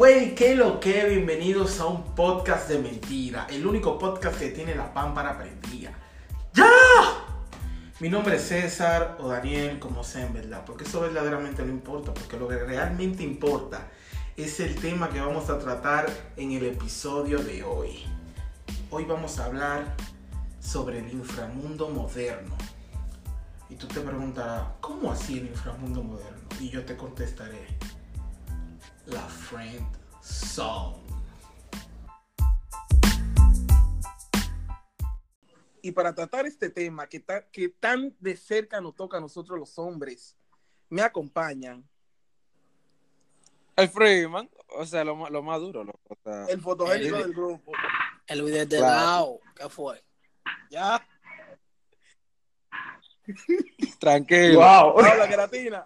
Wey, ¿qué lo que? Bienvenidos a un podcast de mentira. El único podcast que tiene la pámpara prendida. ¡Ya! Mi nombre es César o Daniel, como sea en verdad. Porque eso verdaderamente no importa. Porque lo que realmente importa es el tema que vamos a tratar en el episodio de hoy. Hoy vamos a hablar sobre el inframundo moderno. Y tú te preguntarás, ¿cómo así el inframundo moderno? Y yo te contestaré, la friend zone. Y para tratar este tema que, ta- que tan de cerca nos toca a nosotros los hombres, me acompañan El Freeman, o sea, lo, más- lo más duro, loco, o sea, el fotogénico El- del grupo. El video de lado, ¿qué fue? Ya, tranquilo. Wow. Paula Queratina.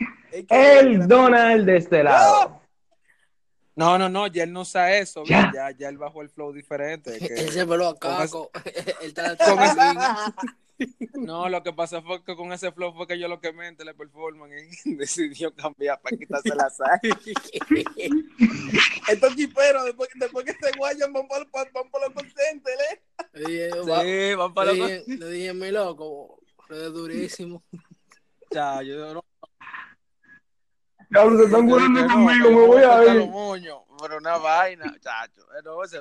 Es que- El Donald de este lado. No, no, no, ya él no usa eso, Ya. ya, ya, él bajó el flow diferente. que- Él se peló a Caco. Él está no, lo que pasó fue que con ese flow fue que yo lo quemé en Teleperformance y decidió cambiar para quitarse la sal. Estos chiperos, después, después que se guayan, van por, van por los consentes, ¿eh? Le dije, va- Sí, van para le los dije, le dije, mi loco, es durísimo. Ya, yo no, Cabrón, se están no, conmigo, me voy a ir. moños, pero una vaina, chacho.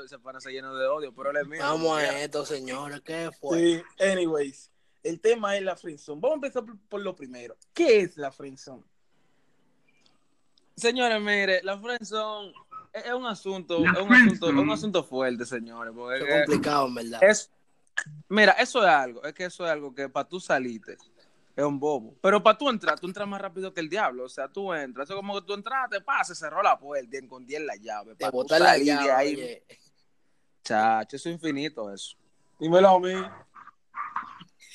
Ese pana se llenó de odio, pero él es mío. Vamos a esto, señores, ¿qué fue? Sí, anyways. El tema es la friendzone. Vamos a empezar por, por lo primero. ¿Qué es la friendzone? Señores, mire, la friendzone es es un asunto, es un asunto, es un asunto fuerte, señores, porque es- complicado, en verdad. es, mira, eso es algo, es que eso es algo que para tú salirte es un bobo, pero para tú entrar, tú entras más rápido que el diablo, o sea, tú entras, eso es como que tú entraste, pasa, se cerró la puerta, y escondí la llave, para botar la salir de llave, ahí, oye. chacho, eso es infinito eso. Dímelo a mí.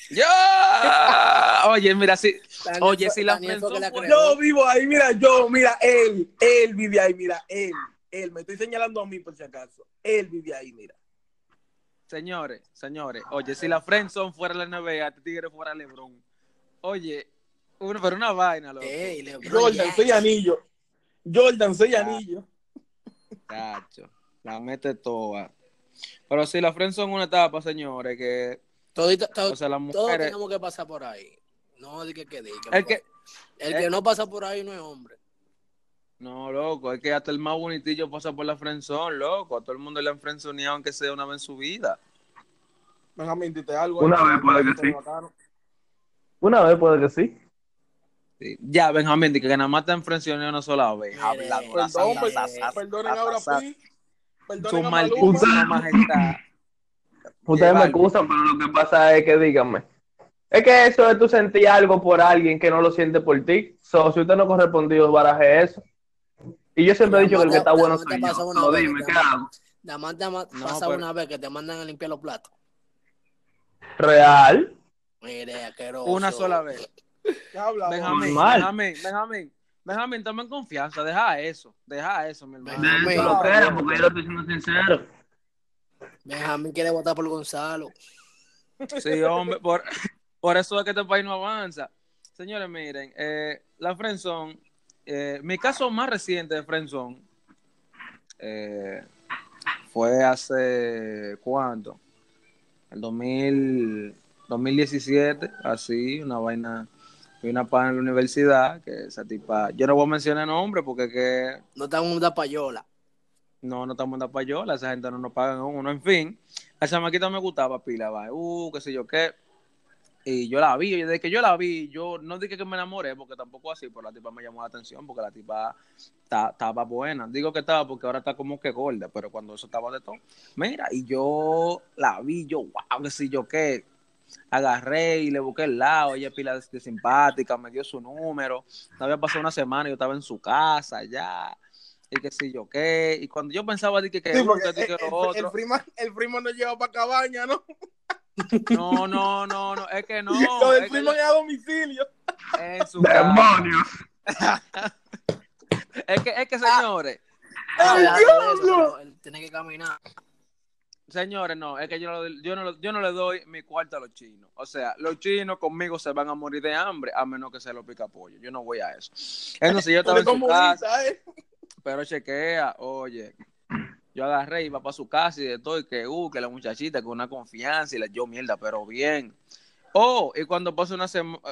¡Yo! Oye, mira, sí, Daniel Oye, si la Daniel fue la. Yo vivo ahí, mira, yo, mira, él, él vive ahí, mira, él, él, me estoy señalando a mí por si acaso. Él vive ahí, mira. señores, señores, oye, si la friendzone fuera la NBA, este tigre fuera LeBron, oye, uno, pero una vaina, loco. Ey, LeBron Jordan, James. soy anillo. Jordan, soy Ya. anillo. Cacho, la mete toda. Pero si la friends son una etapa, señores, que, Todito- o sea, las todos mujeres, tenemos que pasar por ahí. No di que que diga. el que, El que el- no pasa por ahí no es hombre. no, loco, es que hasta el más bonitillo pasa por la friendzone, loco, a todo el mundo le han friendzoneado aunque sea una vez en su vida. Decirte algo. Una vez puede que sí. bacano. Una vez puede que sí. Sí. Ya, Benjamín, que nada más te han friendzoneado una sola vez, sa, perdonen ahora, Pi. Su Perdonen a maldísima Maluma. majestad. Ustedes me excusan, pero lo que pasa es que díganme. Es que eso es tú sentir algo por alguien que no lo siente por ti. So, si usted no correspondió, baraje eso. Y yo siempre he dicho que el que está bueno soy yo. vez, dime, ¿qué hago? Nada más te No, pasa una vez que te mandan a limpiar los platos. Real. Mire, asqueroso. Una sola vez. Benjamín. Benjamín, Benjamín, Benjamín, toma en confianza, deja eso, deja eso, mi hermano. Benjamín. Lo que era, porque yo lo estoy diciendo sincero. Benjamín quiere votar por Gonzalo. Sí, hombre, por, por eso es que este país no avanza. Señores, miren, eh, la Friendzone, eh, mi caso más reciente de Friendzone eh, fue hace, ¿cuánto? El 2000, 2017, así, una vaina, fui una pana en la universidad, que esa tipa, yo no voy a mencionar nombre porque que No estamos en una payola. no, no estamos en la payola, esa gente no nos pagan a uno, en fin. La chamaquita me gustaba pila, va, uh, qué sé yo qué. Y yo la vi, y desde que yo la vi, yo no dije que me enamoré, porque tampoco así, pero la tipa me llamó la atención, porque la tipa ta- estaba buena. Digo que estaba porque ahora está como que gorda, pero cuando eso estaba de todo. Mira, y yo la vi, yo, wow, qué sé yo qué. Agarré y le busqué el lado, ella es pila de, simpática, me dio su número. No había pasado una semana, yo estaba en su casa ya y qué sé yo qué. Y cuando yo pensaba de que, que Sí, uno, porque que, que el, el, el otro. prima, el primo no lleva para cabaña, ¿no? No, no, no, no, es que no. Lo del es que primo es a domicilio. en su casa. ¡Demonios! Es que, es que señores, ¡Ay, Ah, diablo! eso, pero él tiene que caminar. Señores, no, es que yo, no- yo, no, yo no le doy mi cuarto a los chinos. O sea, los chinos conmigo se van a morir de hambre a menos que se lo pica pollo. Yo no voy a eso. Entonces yo estaba en su casa, ¿eh? pero chequea, oye, yo agarré, iba para su casa y de todo, y que, uh, que la muchachita con una confianza y la yo mierda, pero bien. Oh, y cuando pasa una semana,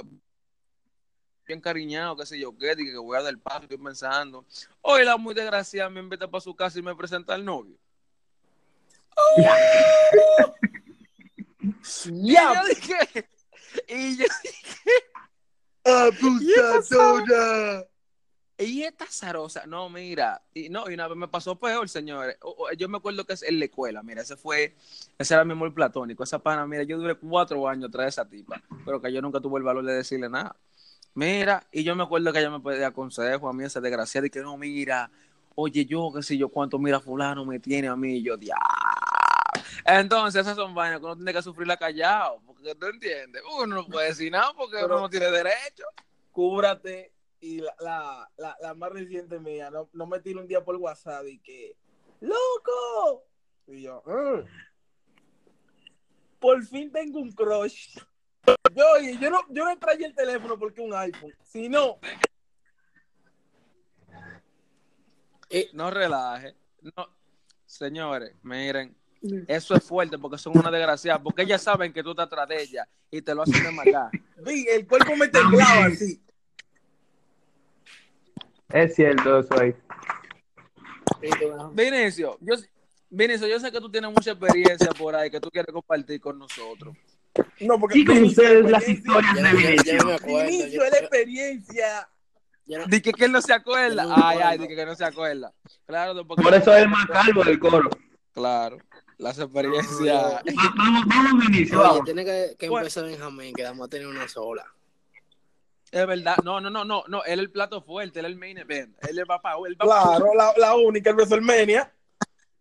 bien cariñado, qué sé yo qué, que voy a dar paso, estoy pensando. Hoy la muy desgraciada me invita para su casa y me presenta al novio. Y Ya, yo dije, y yo abusadora. Y esta zarosa, no, mira, y no, y una vez me pasó peor, señores. O- o- Yo me acuerdo que es en la escuela, mira, ese fue, ese era mi amor platónico, esa pana, mira, yo duré cuatro años tras esa tipa, pero que yo nunca tuve el valor de decirle nada. Mira, y yo me acuerdo que ella me pedía consejo a mí, esa desgraciada, y que no, mira, oye, yo, qué sé yo, cuánto, mira, fulano me tiene a mí, y yo, diablo. Entonces, esas son vainas que uno tiene que sufrirla callado, porque tú entiendes, uno no puede decir nada porque Pero- uno no tiene derecho. Cúbrate. Y la, la, la, la más reciente mía, no, no me tiro un día por WhatsApp y que, ¡Loco! Y yo, "Mm. por fin tengo un crush. Yo, yo no, yo no traía el teléfono porque un iPhone. Si no, No relaje. No. Señores, miren, eso es fuerte porque son una desgraciada, porque ellas saben que tú estás atrás de ella y te lo hacen de maldad. vi, el cuerpo me temblaba así. Es cierto eso ahí. Vinicio, yo, Vinicio, yo sé que tú tienes mucha experiencia por ahí que tú quieres compartir con nosotros. No, porque Y con Vinicio, ustedes las historias de Vinicio. Vinicio es la experiencia. No- Di que, que él no se acuerda. No Ay, ay, acuerdo. di que, que no se acuerda. Claro, porque- Por eso es el más calvo del coro. Claro, las experiencias. Va- Vamos, vamos, Vinicio, Oye, vamos. tiene que, que Bueno. empezar Benjamín, que vamos a tener una sola. Es verdad. No, no, no, no, no. Él es el plato fuerte, él es el main event. Él es papá, él va Claro, la, la única, el WrestleMania.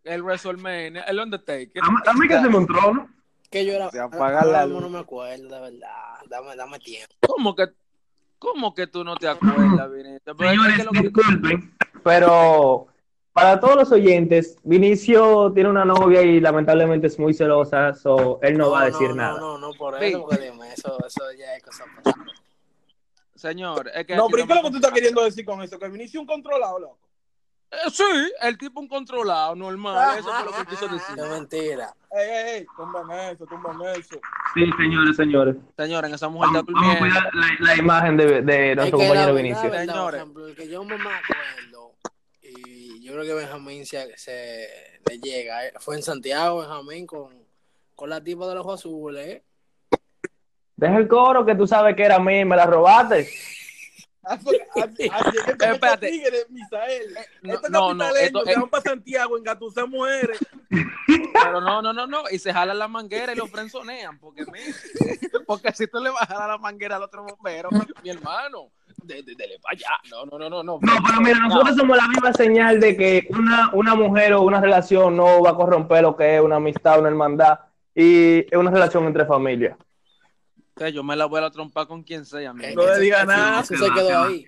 el WrestleMania, el Undertaker. Dame, dame que se me trono. Que yo era. Se apaga la luz. no me acuerdo, de verdad. Dame, dame tiempo. ¿Cómo que, cómo que tú no te acuerdas, Vinicio? Pero Señores, que- disculpen, pero para todos los oyentes, Vinicio tiene una novia y lamentablemente es muy celosa, so él no, va a decir no, nada. No, no, no, por Sí. eso, porque dime, eso, eso ya es cosa pasada. Señor, es que No, pero ¿y ¿qué es lo que tú estás queriendo decir con eso? Que Vinicio es un controlado, loco. Eh, sí, el tipo un controlado, normal. Eso fue lo que quiso decir. Es mentira. Ey, ey, ey, tumban eso, tumban eso. Sí, señores, señores. Señores, esa mujer Vamos, está vamos a cuidar la, la imagen de, de Es nuestro que compañero Vinicio. verdad, por Señores. ejemplo, el que yo me acuerdo, y yo creo que Benjamín se, se le llega, eh, fue en Santiago, Benjamín, con, con la tipa de los ojos azules, ¿eh? Deja el coro que tú sabes que era a mí, me la robaste. Espérate. metes tigre, Misael. No, Estos no, no, esto- que eh, van para Santiago mujeres. pero no, no, no, no. Y se jalan la manguera y lo frenzonean. Porque, porque si tú le vas a jalar la manguera al otro bombero, mi hermano, de, de- dele para allá. No, no, no, no. No, No, pero mira, nosotros somos la misma señal de que una, una mujer o una relación no va a corromper lo que es una amistad, una hermandad y es una relación entre familias. Que yo me la voy a trompar con quien sea, No le diga nada. Eso se quedó ahí.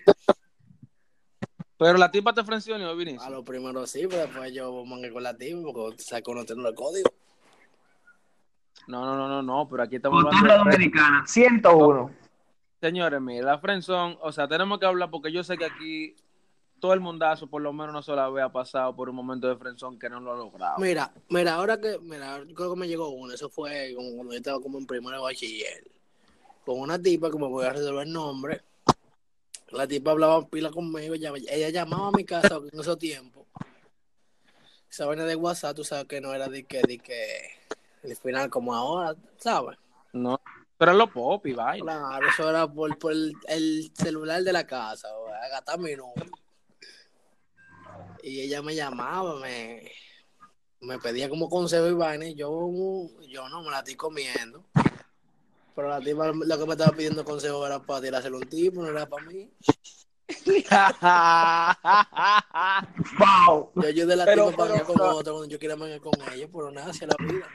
Pero la tipa te frencionó, Vinicio. A lo primero sí, pero después yo mangué con la tipa, porque saco uno tiene los códigos. No, no, no, no, no. Pero aquí estamos Cultura dominicana, 101. Señores, mire, la friendzone, o sea, tenemos que hablar porque yo sé que aquí todo el mundazo, por lo menos una sola vez, ha pasado por un momento de friendzone que no lo ha logrado. Mira, mira, ahora que, mira, yo creo que me llegó uno, eso fue como cuando yo estaba como en primero de bachiller, con una tipa que me voy a resolver el nombre. La tipa hablaba pila conmigo, ella, ella llamaba a mi casa en esos tiempos. Esa vaina de WhatsApp, tú sabes que no era de que, de que, el final como ahora, ¿sabes? No, pero lo pop y vaina. Claro, eso era por, por el, el celular de la casa, a gastar mi número. Y ella me llamaba, me, me pedía como consejo y vaina, y yo, yo no me la estoy comiendo. Pero la tipa lo que me estaba pidiendo consejo era para tirárselo a un tipo, no era para mí. ¡Wow! Yo ayudé a la Pero- tipa para pero- con otro cuando yo quería mangar con ella, pero nada, hacia la vida.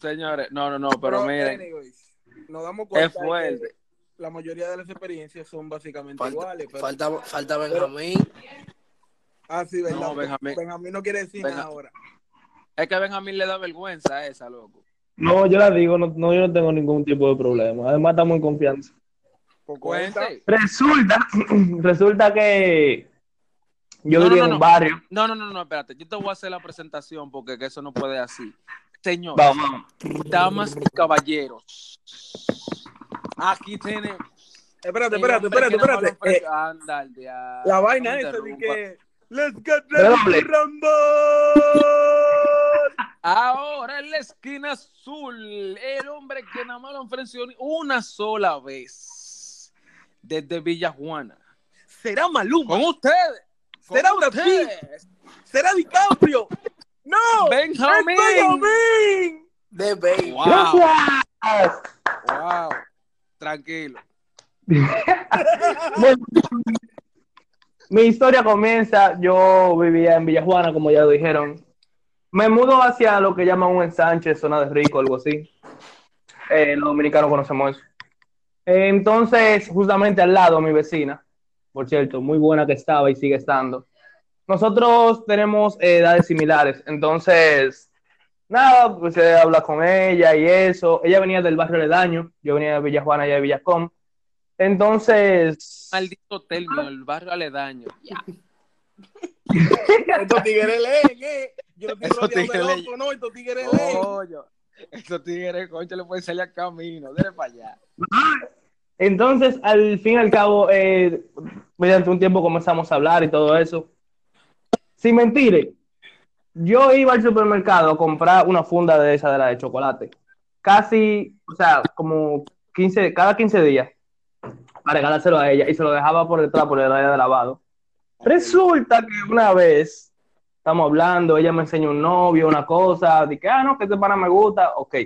Señores, no, no, no, pero, miren, anyways, nos damos cuenta es fuerte. que la mayoría de las experiencias son básicamente Falta, iguales. Pero... falta, falta Benjamín. Ah, sí, ¿verdad? No, Benjamín. Benjamín no quiere decir nada ahora. Es que Benjamín le da vergüenza a esa, loco. No, yo la digo, no, no, yo no tengo ningún tipo de problema. Además, estamos en confianza. Pues. Cuente. Resulta, resulta que yo No, vivía no, en no. un barrio. No, no, no, no, espérate. Yo te voy a hacer la presentación porque que eso no puede así. Señor, Vamos, vamos. damas y caballeros. Aquí tenemos. Espérate, espérate, espérate, espérate. Eh, ofrece- Anda, al diablo. la vaina interrumpa. que. Let's get ready rumble. Ahora en la esquina azul, el hombre que nada más lo ofreció una sola vez. Desde Villa Juana. ¿Será Maluma? Con ustedes. con ¿Será Brad ¿Será DiCaprio? ¡No! Benjamín. ¡Es Benjamín! De baby. Wow, Gracias. wow. Tranquilo. Bueno, mi historia comienza, yo vivía en Villajuana, como ya lo dijeron. Me mudo hacia lo que llaman un ensanche, zona de rico, algo así. Eh, los dominicanos conocemos eso. Eh, entonces, justamente al lado, mi vecina, por cierto, muy buena que estaba y sigue estando. Nosotros tenemos eh, edades similares, entonces, nada, pues se habla con ella y eso. Ella venía del barrio Ledaño, yo venía de Villajuana, ella de Villacom. Entonces, Maldito término, el barrio aledaño. Ya. Estos tigres leen, ¿eh? Yo rodeado de tigres loco, no, estos tigres. Coño, estos tigres, concha, le pueden salir a camino. Dele para allá. Entonces, al fin y al cabo, eh, mediante un tiempo comenzamos a hablar y todo eso. Sin mentir, yo iba al supermercado a comprar una funda de esa de la de chocolate. Casi, o sea, como 15, cada 15 días para regalárselo a ella y se lo dejaba por detrás por el área de lavado. Resulta que una vez estamos hablando, ella me enseña un novio, una cosa, dije, ah, no, que este pana me gusta, ok.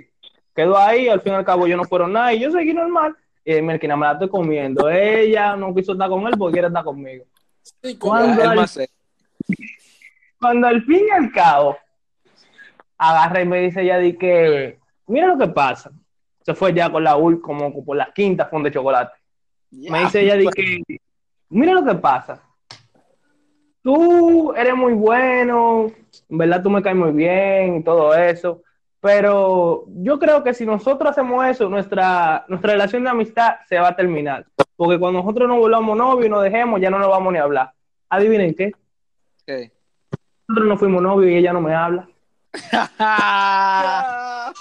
Quedó ahí, al fin y al cabo yo no fueron nada y yo seguí normal. Y que nada me la estoy comiendo. Ella no quiso estar con él porque quiere estar conmigo. Sí, ¿Cuándo? El al- serio. Cuando al fin y al cabo agarra y me dice ella di que, mira lo que pasa. Se fue ya con la ul, como por la quinta funda de chocolate. Me dice ella di que, mira lo que pasa. Tú eres muy bueno, en verdad tú me caes muy bien y todo eso. Pero yo creo que si nosotros hacemos eso, nuestra, nuestra relación de amistad se va a terminar. Porque cuando nosotros nos volvamos novios y nos dejemos, ya no nos vamos ni a hablar. Adivinen qué. ¿Qué? Nosotros no fuimos novios y ella no me habla.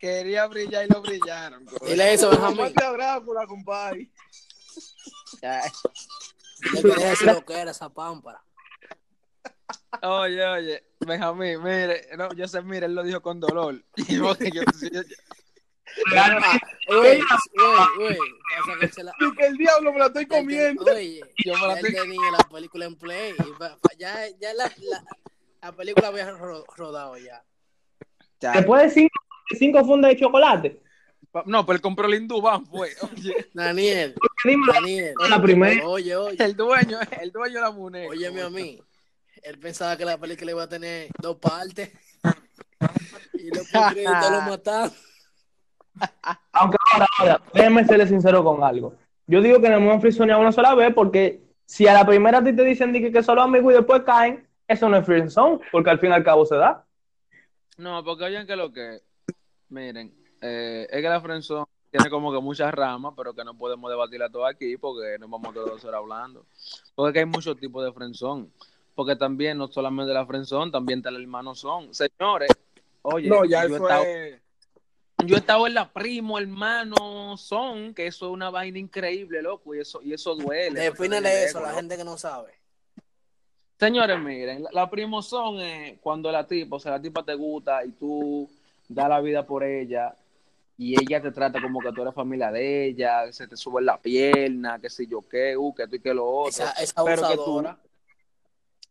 Quería, brillar y lo brillaron. Dile eso, Benjamín. Compadre. Le quería decir lo que era esa pámpara. Oye, oye, Benjamín, mire, no, yo sé, mire, él lo dijo con dolor. Y porque yo- yo- yo- Güey, güey, güey. pasa que el diablo me la estoy comiendo. Oye, Yo me la estoy- tenía la película en play. ya ya la, la, la película había ro- rodado ya. ya. Después de cinco, cinco fundas de chocolate. No, pero él compró el Indubán, fue. Oye, Daniel, Daniel. la primera. Oye, oye. el dueño, el dueño de la moneda. Óyeme a mí. Él pensaba que la película iba a tener dos partes. Y los créditos lo mataron. Aunque ahora, ahora, déjenme serle sincero con algo. Yo digo que no hemos frisoneado una sola vez porque si a la primera a ti te dicen di que, que solo amigos y después caen, eso no es friendzone, porque al fin y al cabo se da. No, porque oyen que lo que. Miren, eh, es que la friendzone tiene como que muchas ramas, pero que no podemos debatirla todo aquí porque nos vamos todos dos horas hablando. Porque que hay muchos tipos de friendzone. Porque también, no solamente la friendzone, también está el hermano son. Señores, oye, No, ya yo, he eso estado, es. yo he estado en la primo, hermano son, que eso es una vaina increíble, loco, y eso, y eso duele. Defínele eso a loco. la gente que no sabe. Señores, miren, la, la primo son eh, cuando la tipa, o sea, la tipa te gusta y tú das la vida por ella y ella te trata como que tú eres familia de ella, se te sube en la pierna, que si yo qué, uh, que tú y que lo otro. Esa, esa Pero que tú-.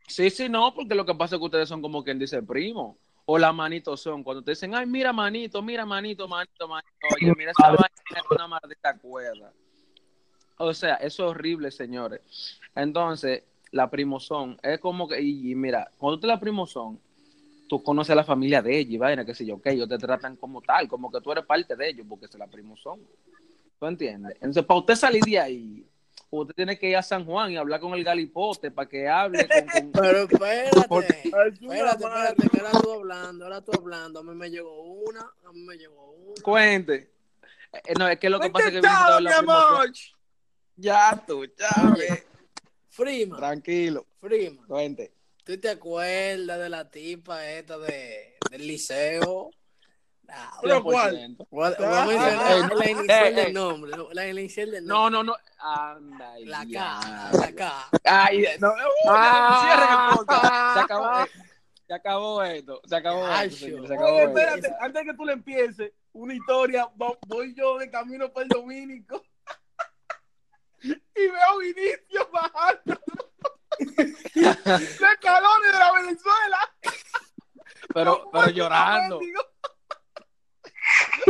Sí, sí, no, porque lo que pasa es que ustedes son como quien dice primo. O la manito son, cuando te dicen, ay, mira manito, mira manito, manito, manito. Oye, mira esa vaina es una maldita cuerda. O sea, eso es horrible, señores. Entonces, la primozón es como que, y, y mira, cuando tú la primozón, tú conoces a la familia de ella y vaina, que sé yo, que ellos te tratan como tal, como que tú eres parte de ellos, porque es la primozón. ¿Tú entiendes? Entonces, para usted salir de ahí, usted tiene que ir a San Juan y hablar con el galipote para que hable con, con- Pero espérate, Porque- espérate, espérate, que ahora tú hablando, ahora tú hablando. A mí me llegó una, a mí me llegó una. Cuente. Eh, no, es que lo que pasa es que Chao, amor. Ya tú, ya. Oye, Freeman, Tranquilo. Freeman, Cuente. ¿Tú te acuerdas de la tipa esta de, del liceo? Ah, ¿Pero 100%. cuál? Voy a, Ah, mencionar ah, la inicial eh, eh. del nombre. La inicial del No, nombre. no, no. Anda, La. K, la K. Ay, no, uh, Ah. cierren el podcast. Se acabó, eh, se acabó esto. Se acabó Ay, esto, señor, se acabó Oye, esto. espérate, antes de que tú le empieces, una historia, vo- voy yo de camino para el Domínico y veo a Vinicio bajando de escalones de la Venezuela. Pero, Con pero llorando.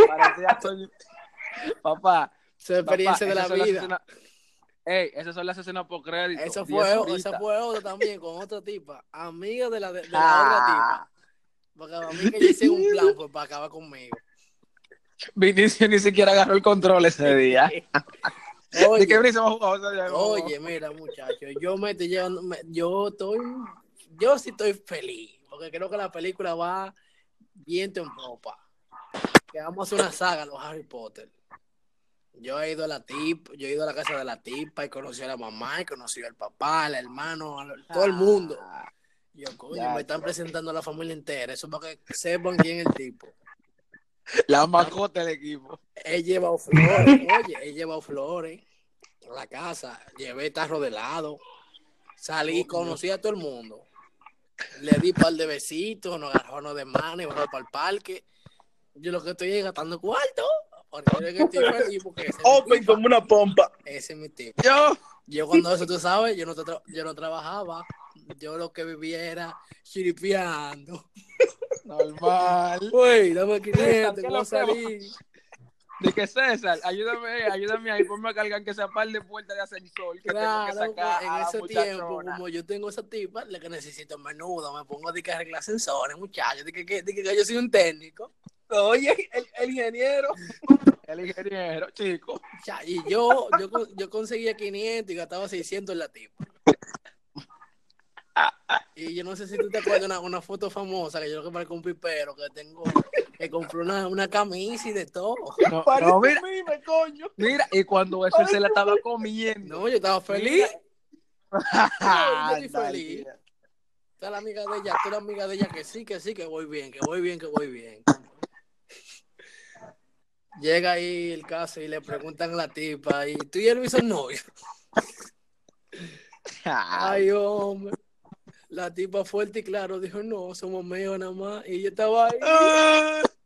Parecía. Papá, Su experiencia papá, de la vida. escenas- Ey, esas son las escenas por crédito. Eso fue, esa fue otra también con otra tipa, amiga de la, de, de la Ah. otra tipa. Porque a mí que yo hice un plan pues, para acabar conmigo. Vinicio ni siquiera agarró el control ese día. ¿De qué Oye, mira, muchachos, yo me estoy llevando, me- yo estoy, yo sí estoy feliz, porque creo que la película va viento en popa. Que vamos a hacer una saga, los Harry Potter. Yo he ido a la tip, yo he ido a la casa de la tipa y conocí a la mamá, y conocí al papá, al hermano, a lo- todo el mundo. Ah, Yo, coño, Ya, me están presentando a la familia entera. Eso para que sepan quién es el tipo. La mascota del equipo. He llevado flores, oye, he llevado flores a la casa. Llevé tarro de helado. Salí, conocí a todo el mundo. Le di un par de besitos, nos agarramos de mano y vamos para el parque. Yo lo que estoy es gastando cuarto. Porque yo estoy porque ese Open como una pompa. Ese es mi tipo. Yo. Yo cuando eso, tú sabes, yo no, yo no trabajaba. Yo lo que vivía era chiripeando. Normal. Uy, dame 500, ¿qué que voy lo a salir. De que César, ayúdame, ayúdame ahí, ponme a cargar que sea par de puertas de ascensor que Claro, tengo que sacar pues, en a la ese tiempo, como yo tengo esa tipa, la que necesito menudo, me pongo de que arreglar ascensores, muchachos, de que, que- de que yo soy un técnico. Oye, el, el ingeniero. El ingeniero, chico. Y yo, yo, yo conseguía 500 y gastaba 600 en la tipa. Y yo no sé si tú te acuerdas de una, una foto famosa que yo lo que marco un pipero que tengo, que compré una, una camisa y de todo. No, no, mira, mime, coño. mira, y cuando eso se la estaba comiendo. No, yo estaba feliz. Yo estoy feliz. Eres la amiga de ella, tú eres la amiga de ella que sí, que sí, que voy bien, que voy bien, que voy bien. Llega ahí el caso y le preguntan a la tipa, ¿y tú y él son novio? Ay, hombre. La tipa fuerte y claro dijo, no, somos medio nada más. Y yo estaba ahí.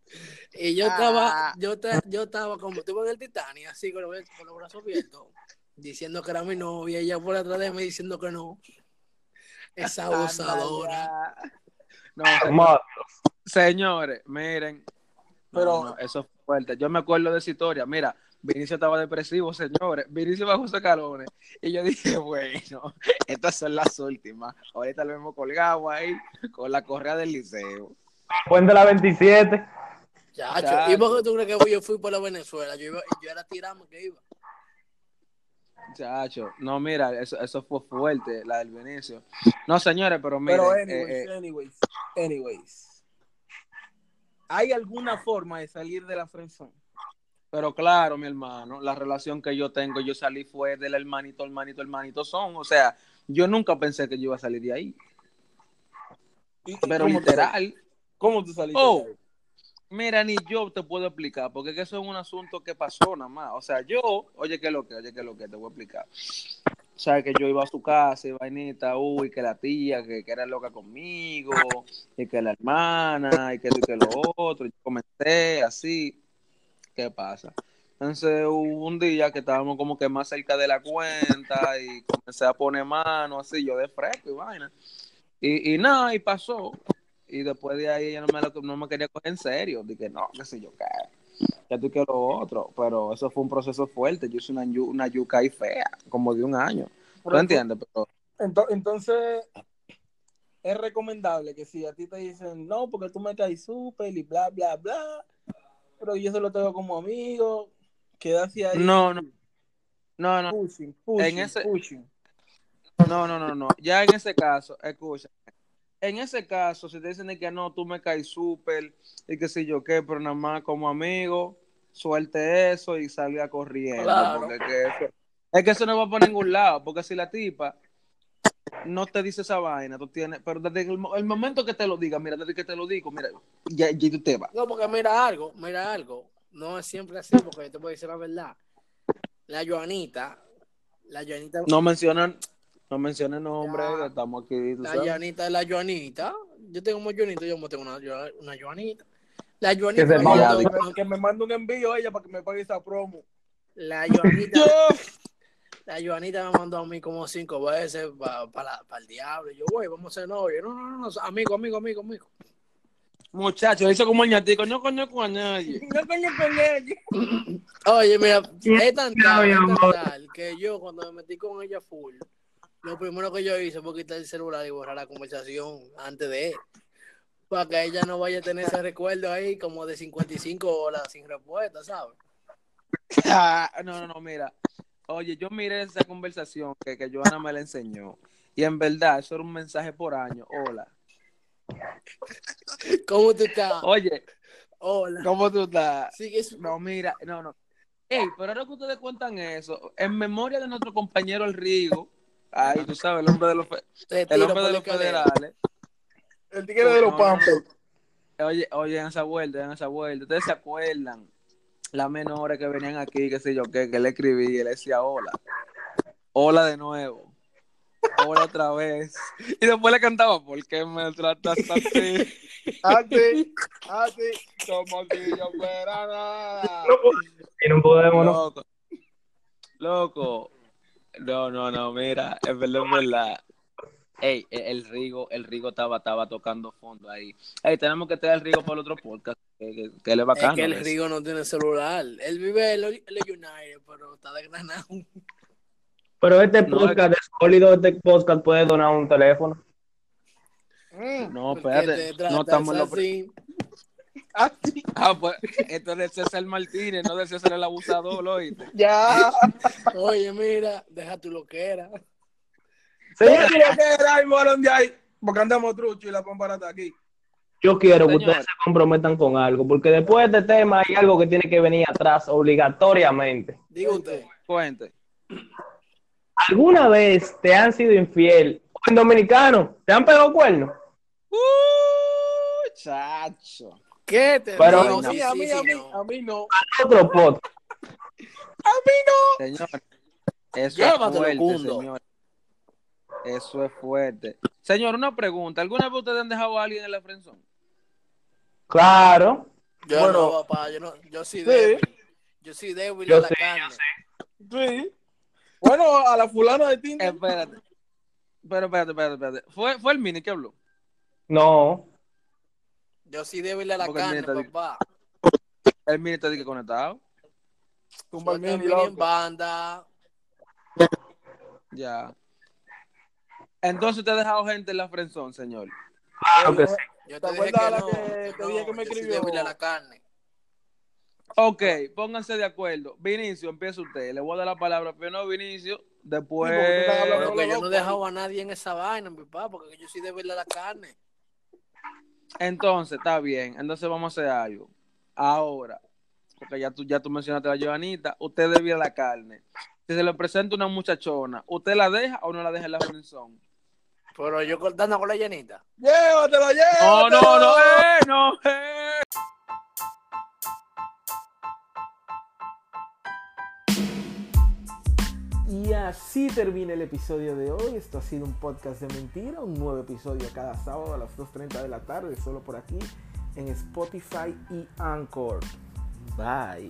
Y yo estaba, Ah. yo, ta- yo estaba como estuve en el Titanic, así con los, con los brazos abiertos, diciendo que era mi novia, y ella por atrás de mí diciendo que no. Esa abusadora. No, señores, miren. No, Pero- no, eso es fuerte. Yo me acuerdo de esa historia. Mira, Vinicio estaba depresivo, señores. Vinicio bajó esos calones. Y yo dije, bueno, estas son las últimas. Ahorita lo hemos colgado ahí con la correa del liceo. Puente la 27. Chacho, Chacho. ¿y por qué tú crees que yo fui por la Venezuela? Yo, iba, yo era tirando que iba. Chacho, no, mira, eso, eso fue fuerte, la del Vinicio. No, señores, pero miren, Pero eh, anyways, eh, anyways, anyways. ¿Hay alguna forma de salir de la friendzone? Pero claro, mi hermano, la relación que yo tengo, yo salí fue del hermanito, hermanito, hermanito son. O sea, yo nunca pensé que yo iba a salir de ahí. ¿Y- y Pero cómo literal? ¿Cómo tú saliste? Oh. de ahí? Mira, ni yo te puedo explicar, porque es que eso es un asunto que pasó nada más. O sea, yo, oye, ¿qué es lo que? Oye, ¿qué es lo que? Te voy a explicar. O sea, que yo iba a su casa y vainita, uy, que la tía, que, que era loca conmigo, y que la hermana, y que y que lo otro. Y yo comencé así. ¿Qué pasa? Entonces hubo un día que estábamos como que más cerca de la cuenta y comencé a poner mano así, yo de fresco y vaina. Y, y nada, y pasó. Y después de ahí ella no me, lo- no me quería coger en serio. Dije, no, qué sé yo qué. Ya tú que lo otro. Pero eso fue un proceso fuerte. Yo hice una, una yuca ahí fea, como de un año. ¿Tú Pero entiendes? Pero ento- Entonces, es recomendable que si a ti te dicen, no, porque tú me caes súper y bla, bla, bla, pero yo se lo tengo como amigo, quedarse ahí. no, no. No, no, Pushing, pushing, En ese- pushing. no, no, no, no. Ya en ese caso, escucha. En ese caso, si te dicen de que no, tú me caes súper y qué sé yo qué, pero nada más como amigo, suelte eso y salga corriendo. Claro. Porque es que eso, es que eso no va por ningún lado. Porque si la tipa no te dice esa vaina, tú tienes, pero desde el, mo- el momento que te lo diga, mira, desde que te lo digo, mira, ya, ya tú te vas. No, porque mira algo, mira algo. No es siempre así, porque yo te voy a decir la verdad. La Joanita, la Joanita, No mencionan, no mencionen nombre, Ya. que estamos aquí. tú la sabes. Joanita es la Joanita. Yo tengo una Joanita, yo me tengo una, una Joanita. La Que Joanita, se Que me mande un envío a ella para que me pague esa promo. la Joanita, la Joanita me mandó a mí como cinco veces para el diablo. Y yo, güey, vamos a ser novios. No, no, no, no, amigo, amigo, amigo, amigo. Muchacho, hizo como el ñatico, no conozco a nadie. No coño con ella. Oye, mira, es tan es tal que yo cuando me metí con ella full, lo primero que yo hice fue quitar el celular y borrar la conversación antes de él. Para que ella no vaya a tener ese recuerdo ahí como de 55 horas sin respuesta, ¿sabes? Ah, no, no, no, mira. Oye, yo miré esa conversación que, que Joana me la enseñó. Y en verdad, eso era un mensaje por año. Hola. ¿Cómo tú estás? Oye, Hola. ¿cómo tú estás? Sigues. No, mira, no, no. Ey, pero ahora que ustedes cuentan eso, en memoria de nuestro compañero el Rigo, ay, tú sabes, el hombre de los, el hombre de los federales. El tigre de los No, no, Pampers. Oye, oye, en esa vuelta, en esa vuelta. ¿Ustedes se acuerdan? Las menores que venían aquí, qué sé yo, qué, que le escribí y le decía hola. Hola de nuevo. Hola otra vez. Y después le cantaba, ¿por qué me tratas así? Así, así, como si yo fuera nada. Y no podemos, ¿no? Loco. Loco. No, no, no, mira, es verdad, es verdad. Ey, el Rigo, el Rigo estaba, estaba tocando fondo ahí. Ey, tenemos que traer el Rigo para el otro podcast, que, que, que él es bacano. Es que el ¿ves? Rigo no tiene celular. Él vive en los United, pero está de Granada. Pero este No, podcast es sólido, este podcast puede donar un teléfono. Mm, No, espérate, te no estamos en así, Ah, pues, esto es de César Martínez, no de César el abusador, ¿lo oíste? ya. Oye, mira, deja tu loquera. Que era el balón de ahí, porque andamos trucho y la pámpara está aquí. yo quiero que Señor. ustedes se comprometan con algo, porque después de este tema hay algo que tiene que venir atrás obligatoriamente. Diga usted. Cuente. ¿Alguna vez te han sido infiel? ¿O en dominicano? ¿Te han pegado cuernos? Uh, chacho. ¿Qué te Pero- digo? a mí, Sí, a mí, sí, a mí, no. a mí no. Otro podcast. A mí no. Señor, eso Llévatelo, es fuerte, señor. Eso es fuerte. Señor, una pregunta. ¿Alguna vez ustedes han dejado a alguien en la friendzone? Claro. Yo Bueno. no, papá, yo no, yo soy Sí. débil. Yo soy débil Yo a la sé, carne. Sí. Bueno, a la fulana de Tinder. Espérate. Pero espérate, espérate, espérate. ¿Fue, fue el mini que habló? No. Yo soy débil a la Porque el carne, dice- papá. El mini dije conectado. Tumba el mini, en banda. Ya. Entonces te ha dejado gente en la friendzone, señor. Claro que sí. Yo ¿Te te dije acuerdas que no. que te dije que me escribió? la carne. Ok, pónganse de acuerdo. Vinicio, empieza usted. Le voy a dar la palabra primero Vinicio, después. Sí, Pero que yo no he dejado a nadie en esa vaina, mi papá, porque yo soy débil a la carne. Entonces, está bien. Entonces vamos a hacer algo. Ahora, porque ya tú, ya tú mencionaste a la Joanita, usted debía la carne. Si se le presenta una muchachona, ¿usted la deja o no la deja en la friendzone? Pero yo cortando con la llenita. Llévatelo, No, llévatelo. no, no, eh, no, eh. Y así termina el episodio de hoy. Esto ha sido un podcast de mentira, un nuevo episodio cada sábado a las 2.30 de la tarde, solo por aquí en Spotify y Anchor. Bye.